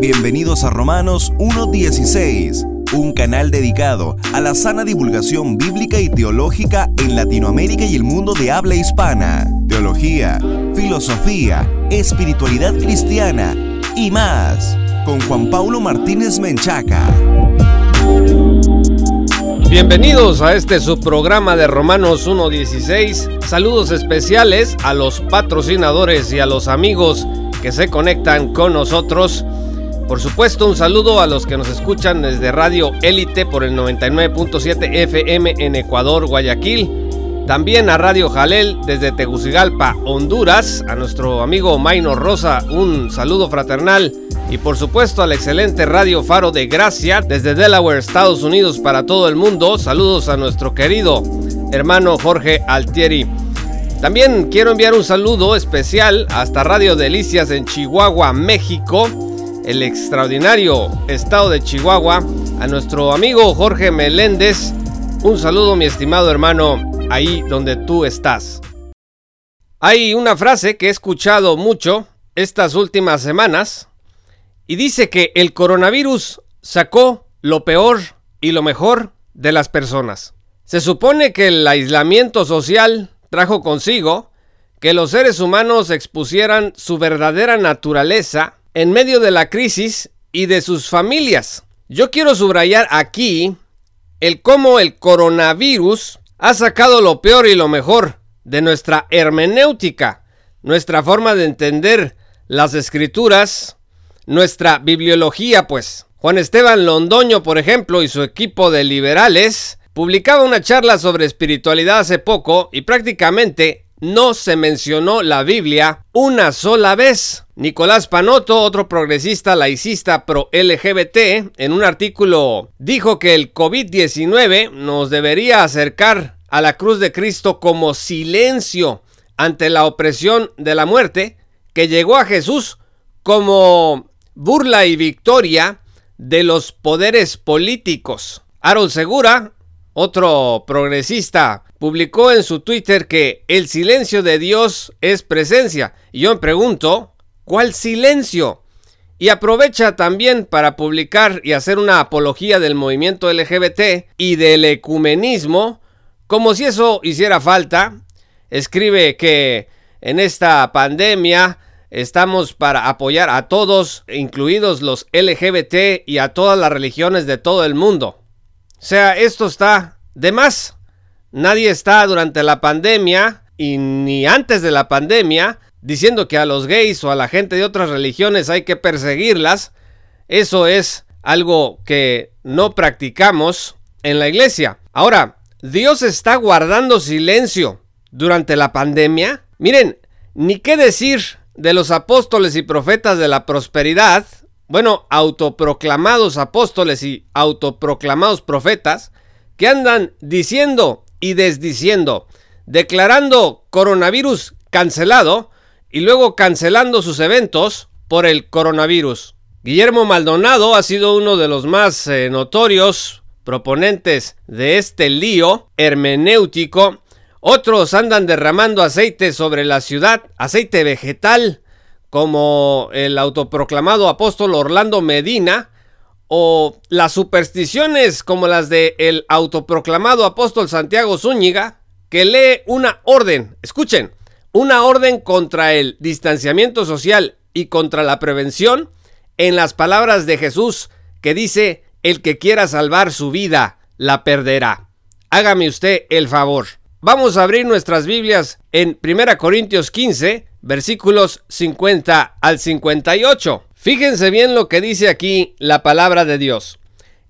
Bienvenidos a Romanos 1.16, un canal dedicado a la sana divulgación bíblica y teológica en Latinoamérica y el mundo de habla hispana. Teología, filosofía, espiritualidad cristiana y más, con Juan Paulo Martínez Menchaca. Bienvenidos a este subprograma de Romanos 1.16. Saludos especiales a los patrocinadores y a los amigos que se conectan con nosotros. Por supuesto, un saludo a los que nos escuchan desde Radio Élite por el 99.7 FM en Ecuador, Guayaquil. También a Radio Jalel desde Tegucigalpa, Honduras. A nuestro amigo Maino Rosa, un saludo fraternal. Y por supuesto al excelente Radio Faro de Gracia desde Delaware, Estados Unidos para todo el mundo. Saludos a nuestro querido hermano Jorge Altieri. También quiero enviar un saludo especial hasta Radio Delicias en Chihuahua, México el extraordinario estado de Chihuahua, a nuestro amigo Jorge Meléndez. Un saludo mi estimado hermano, ahí donde tú estás. Hay una frase que he escuchado mucho estas últimas semanas y dice que el coronavirus sacó lo peor y lo mejor de las personas. Se supone que el aislamiento social trajo consigo que los seres humanos expusieran su verdadera naturaleza en medio de la crisis y de sus familias. Yo quiero subrayar aquí el cómo el coronavirus ha sacado lo peor y lo mejor de nuestra hermenéutica, nuestra forma de entender las escrituras, nuestra bibliología, pues. Juan Esteban Londoño, por ejemplo, y su equipo de liberales publicaba una charla sobre espiritualidad hace poco y prácticamente no se mencionó la Biblia una sola vez. Nicolás Panoto, otro progresista laicista pro LGBT, en un artículo dijo que el COVID-19 nos debería acercar a la cruz de Cristo como silencio ante la opresión de la muerte, que llegó a Jesús como burla y victoria de los poderes políticos. Harold Segura, otro progresista publicó en su Twitter que el silencio de Dios es presencia. Y yo me pregunto, ¿cuál silencio? Y aprovecha también para publicar y hacer una apología del movimiento LGBT y del ecumenismo, como si eso hiciera falta. Escribe que en esta pandemia estamos para apoyar a todos, incluidos los LGBT y a todas las religiones de todo el mundo. O sea, esto está de más. Nadie está durante la pandemia y ni antes de la pandemia diciendo que a los gays o a la gente de otras religiones hay que perseguirlas. Eso es algo que no practicamos en la iglesia. Ahora, Dios está guardando silencio durante la pandemia. Miren, ni qué decir de los apóstoles y profetas de la prosperidad bueno, autoproclamados apóstoles y autoproclamados profetas, que andan diciendo y desdiciendo, declarando coronavirus cancelado y luego cancelando sus eventos por el coronavirus. Guillermo Maldonado ha sido uno de los más eh, notorios proponentes de este lío hermenéutico. Otros andan derramando aceite sobre la ciudad, aceite vegetal, como el autoproclamado apóstol Orlando Medina, o las supersticiones como las de el autoproclamado apóstol Santiago Zúñiga, que lee una orden, escuchen, una orden contra el distanciamiento social y contra la prevención en las palabras de Jesús que dice, el que quiera salvar su vida, la perderá. Hágame usted el favor. Vamos a abrir nuestras Biblias en 1 Corintios 15, versículos 50 al 58. Fíjense bien lo que dice aquí la palabra de Dios.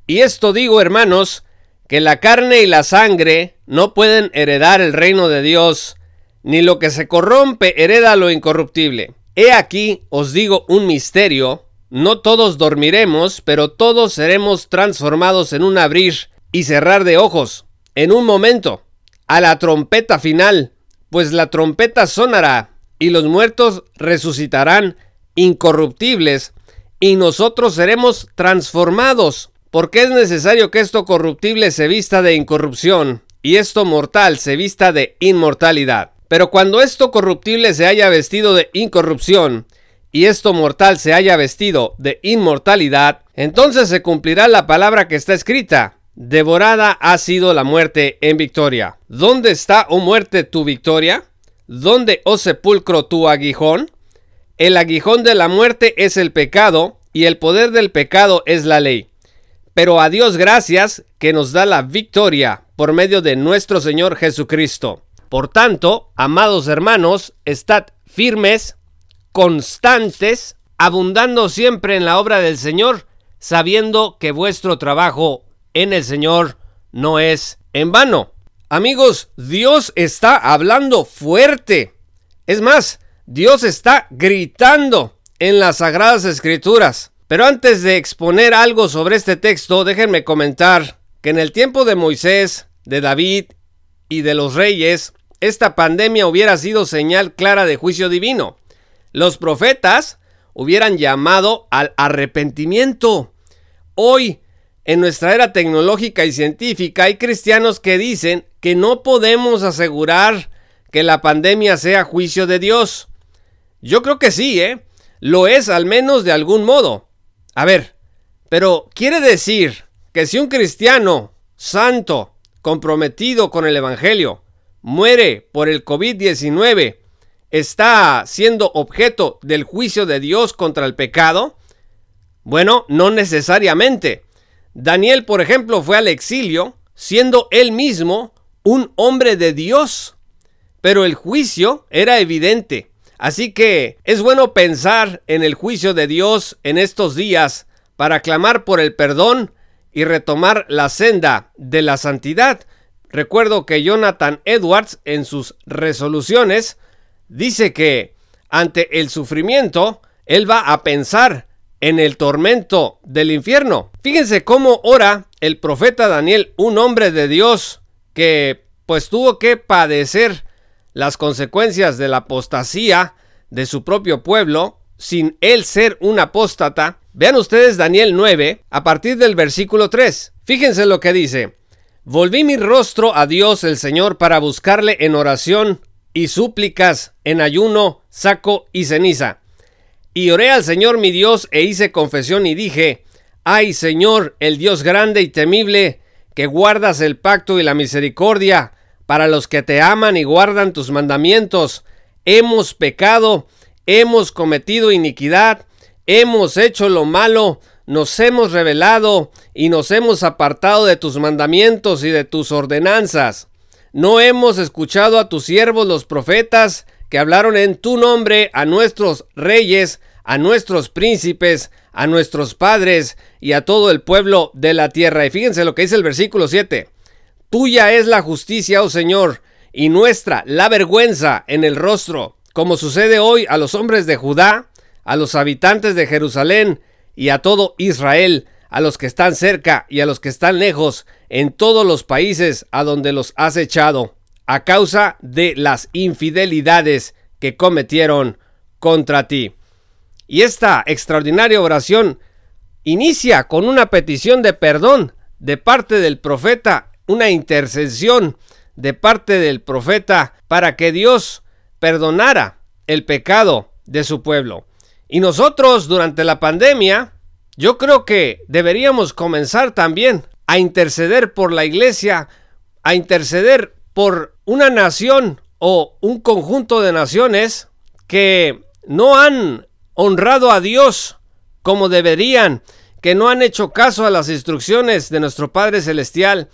Y esto digo, hermanos, que la carne y la sangre no pueden heredar el reino de Dios, ni lo que se corrompe hereda lo incorruptible. He aquí os digo un misterio, no todos dormiremos, pero todos seremos transformados en un abrir y cerrar de ojos, en un momento, a la trompeta final, pues la trompeta sonará y los muertos resucitarán incorruptibles, y nosotros seremos transformados, porque es necesario que esto corruptible se vista de incorrupción, y esto mortal se vista de inmortalidad. Pero cuando esto corruptible se haya vestido de incorrupción, y esto mortal se haya vestido de inmortalidad, entonces se cumplirá la palabra que está escrita. Devorada ha sido la muerte en victoria. ¿Dónde está, oh muerte, tu victoria? ¿Dónde, oh sepulcro, tu aguijón? El aguijón de la muerte es el pecado, y el poder del pecado es la ley. Pero a Dios gracias que nos da la victoria por medio de nuestro Señor Jesucristo. Por tanto, amados hermanos, estad firmes, constantes, abundando siempre en la obra del Señor, sabiendo que vuestro trabajo en el Señor no es en vano. Amigos, Dios está hablando fuerte. Es más, Dios está gritando en las Sagradas Escrituras. Pero antes de exponer algo sobre este texto, déjenme comentar que en el tiempo de Moisés, de David y de los reyes, esta pandemia hubiera sido señal clara de juicio divino. Los profetas hubieran llamado al arrepentimiento. Hoy, en nuestra era tecnológica y científica, hay cristianos que dicen que no podemos asegurar que la pandemia sea juicio de Dios. Yo creo que sí, ¿eh? Lo es al menos de algún modo. A ver, pero quiere decir que si un cristiano santo, comprometido con el Evangelio, muere por el COVID-19, está siendo objeto del juicio de Dios contra el pecado? Bueno, no necesariamente. Daniel, por ejemplo, fue al exilio siendo él mismo un hombre de Dios. Pero el juicio era evidente. Así que es bueno pensar en el juicio de Dios en estos días para clamar por el perdón y retomar la senda de la santidad. Recuerdo que Jonathan Edwards en sus resoluciones dice que ante el sufrimiento, él va a pensar en el tormento del infierno. Fíjense cómo ora el profeta Daniel, un hombre de Dios que pues tuvo que padecer las consecuencias de la apostasía de su propio pueblo, sin él ser un apóstata. Vean ustedes Daniel 9, a partir del versículo 3. Fíjense lo que dice. Volví mi rostro a Dios el Señor para buscarle en oración y súplicas, en ayuno, saco y ceniza. Y oré al Señor mi Dios e hice confesión y dije, Ay Señor, el Dios grande y temible, que guardas el pacto y la misericordia, para los que te aman y guardan tus mandamientos. Hemos pecado, hemos cometido iniquidad, hemos hecho lo malo, nos hemos rebelado y nos hemos apartado de tus mandamientos y de tus ordenanzas. No hemos escuchado a tus siervos los profetas que hablaron en tu nombre a nuestros reyes, a nuestros príncipes, a nuestros padres y a todo el pueblo de la tierra. Y fíjense lo que dice el versículo 7. Tuya es la justicia, oh Señor, y nuestra la vergüenza en el rostro, como sucede hoy a los hombres de Judá, a los habitantes de Jerusalén y a todo Israel, a los que están cerca y a los que están lejos, en todos los países a donde los has echado, a causa de las infidelidades que cometieron contra ti. Y esta extraordinaria oración inicia con una petición de perdón de parte del profeta una intercesión de parte del profeta para que Dios perdonara el pecado de su pueblo. Y nosotros durante la pandemia, yo creo que deberíamos comenzar también a interceder por la iglesia, a interceder por una nación o un conjunto de naciones que no han honrado a Dios como deberían, que no han hecho caso a las instrucciones de nuestro Padre Celestial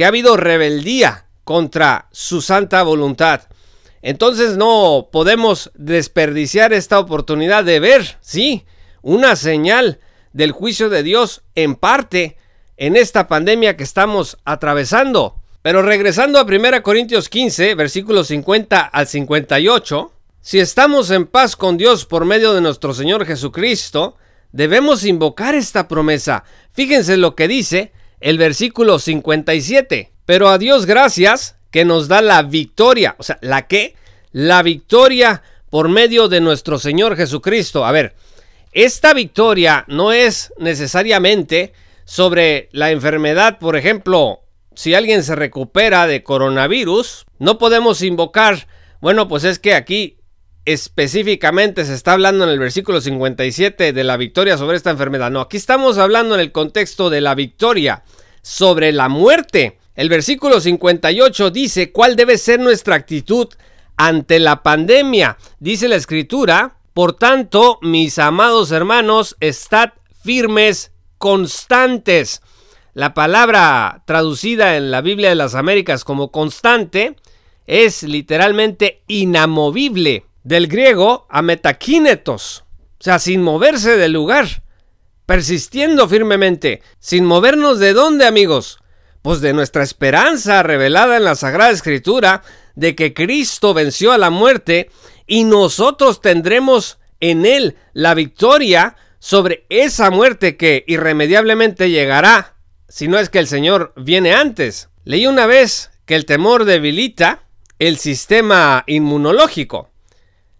que ha habido rebeldía contra su santa voluntad. Entonces no podemos desperdiciar esta oportunidad de ver, sí, una señal del juicio de Dios en parte en esta pandemia que estamos atravesando. Pero regresando a 1 Corintios 15, versículos 50 al 58, si estamos en paz con Dios por medio de nuestro Señor Jesucristo, debemos invocar esta promesa. Fíjense lo que dice el versículo 57. Pero a Dios gracias que nos da la victoria. O sea, ¿la qué? La victoria por medio de nuestro Señor Jesucristo. A ver, esta victoria no es necesariamente sobre la enfermedad, por ejemplo, si alguien se recupera de coronavirus, no podemos invocar, bueno, pues es que aquí específicamente se está hablando en el versículo 57 de la victoria sobre esta enfermedad. No, aquí estamos hablando en el contexto de la victoria sobre la muerte. El versículo 58 dice cuál debe ser nuestra actitud ante la pandemia. Dice la escritura, por tanto, mis amados hermanos, estad firmes, constantes. La palabra traducida en la Biblia de las Américas como constante es literalmente inamovible, del griego ametakinetos, o sea, sin moverse del lugar, persistiendo firmemente, sin movernos de dónde, amigos? Pues de nuestra esperanza revelada en la Sagrada Escritura de que Cristo venció a la muerte y nosotros tendremos en él la victoria sobre esa muerte que irremediablemente llegará, si no es que el Señor viene antes. Leí una vez que el temor debilita el sistema inmunológico.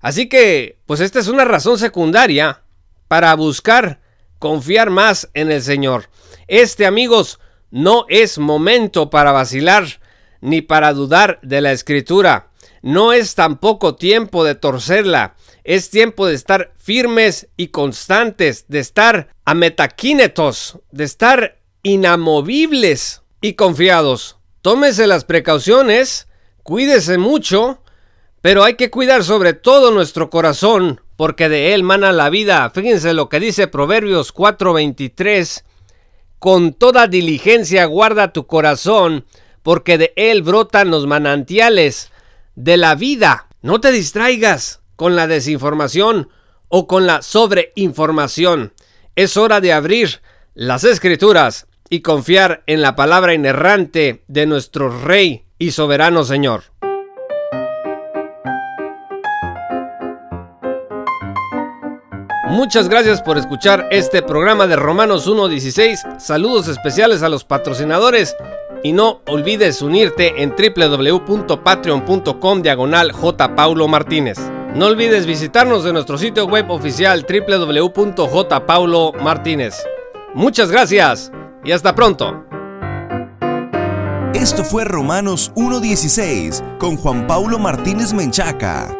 Así que, pues esta es una razón secundaria para buscar confiar más en el Señor. Este, amigos, no es momento para vacilar ni para dudar de la escritura. No es tampoco tiempo de torcerla. Es tiempo de estar firmes y constantes, de estar ametaquínetos, de estar inamovibles y confiados. Tómese las precauciones, cuídese mucho, pero hay que cuidar sobre todo nuestro corazón, porque de él mana la vida. Fíjense lo que dice Proverbios 4:23. Con toda diligencia guarda tu corazón, porque de él brotan los manantiales de la vida. No te distraigas con la desinformación o con la sobreinformación. Es hora de abrir las escrituras y confiar en la palabra inerrante de nuestro Rey y soberano Señor. Muchas gracias por escuchar este programa de Romanos 1.16. Saludos especiales a los patrocinadores y no olvides unirte en www.patreon.com diagonal J. Paulo Martínez. No olvides visitarnos en nuestro sitio web oficial www.jpaulomartínez. Muchas gracias y hasta pronto. Esto fue Romanos 1.16 con Juan Paulo Martínez Menchaca.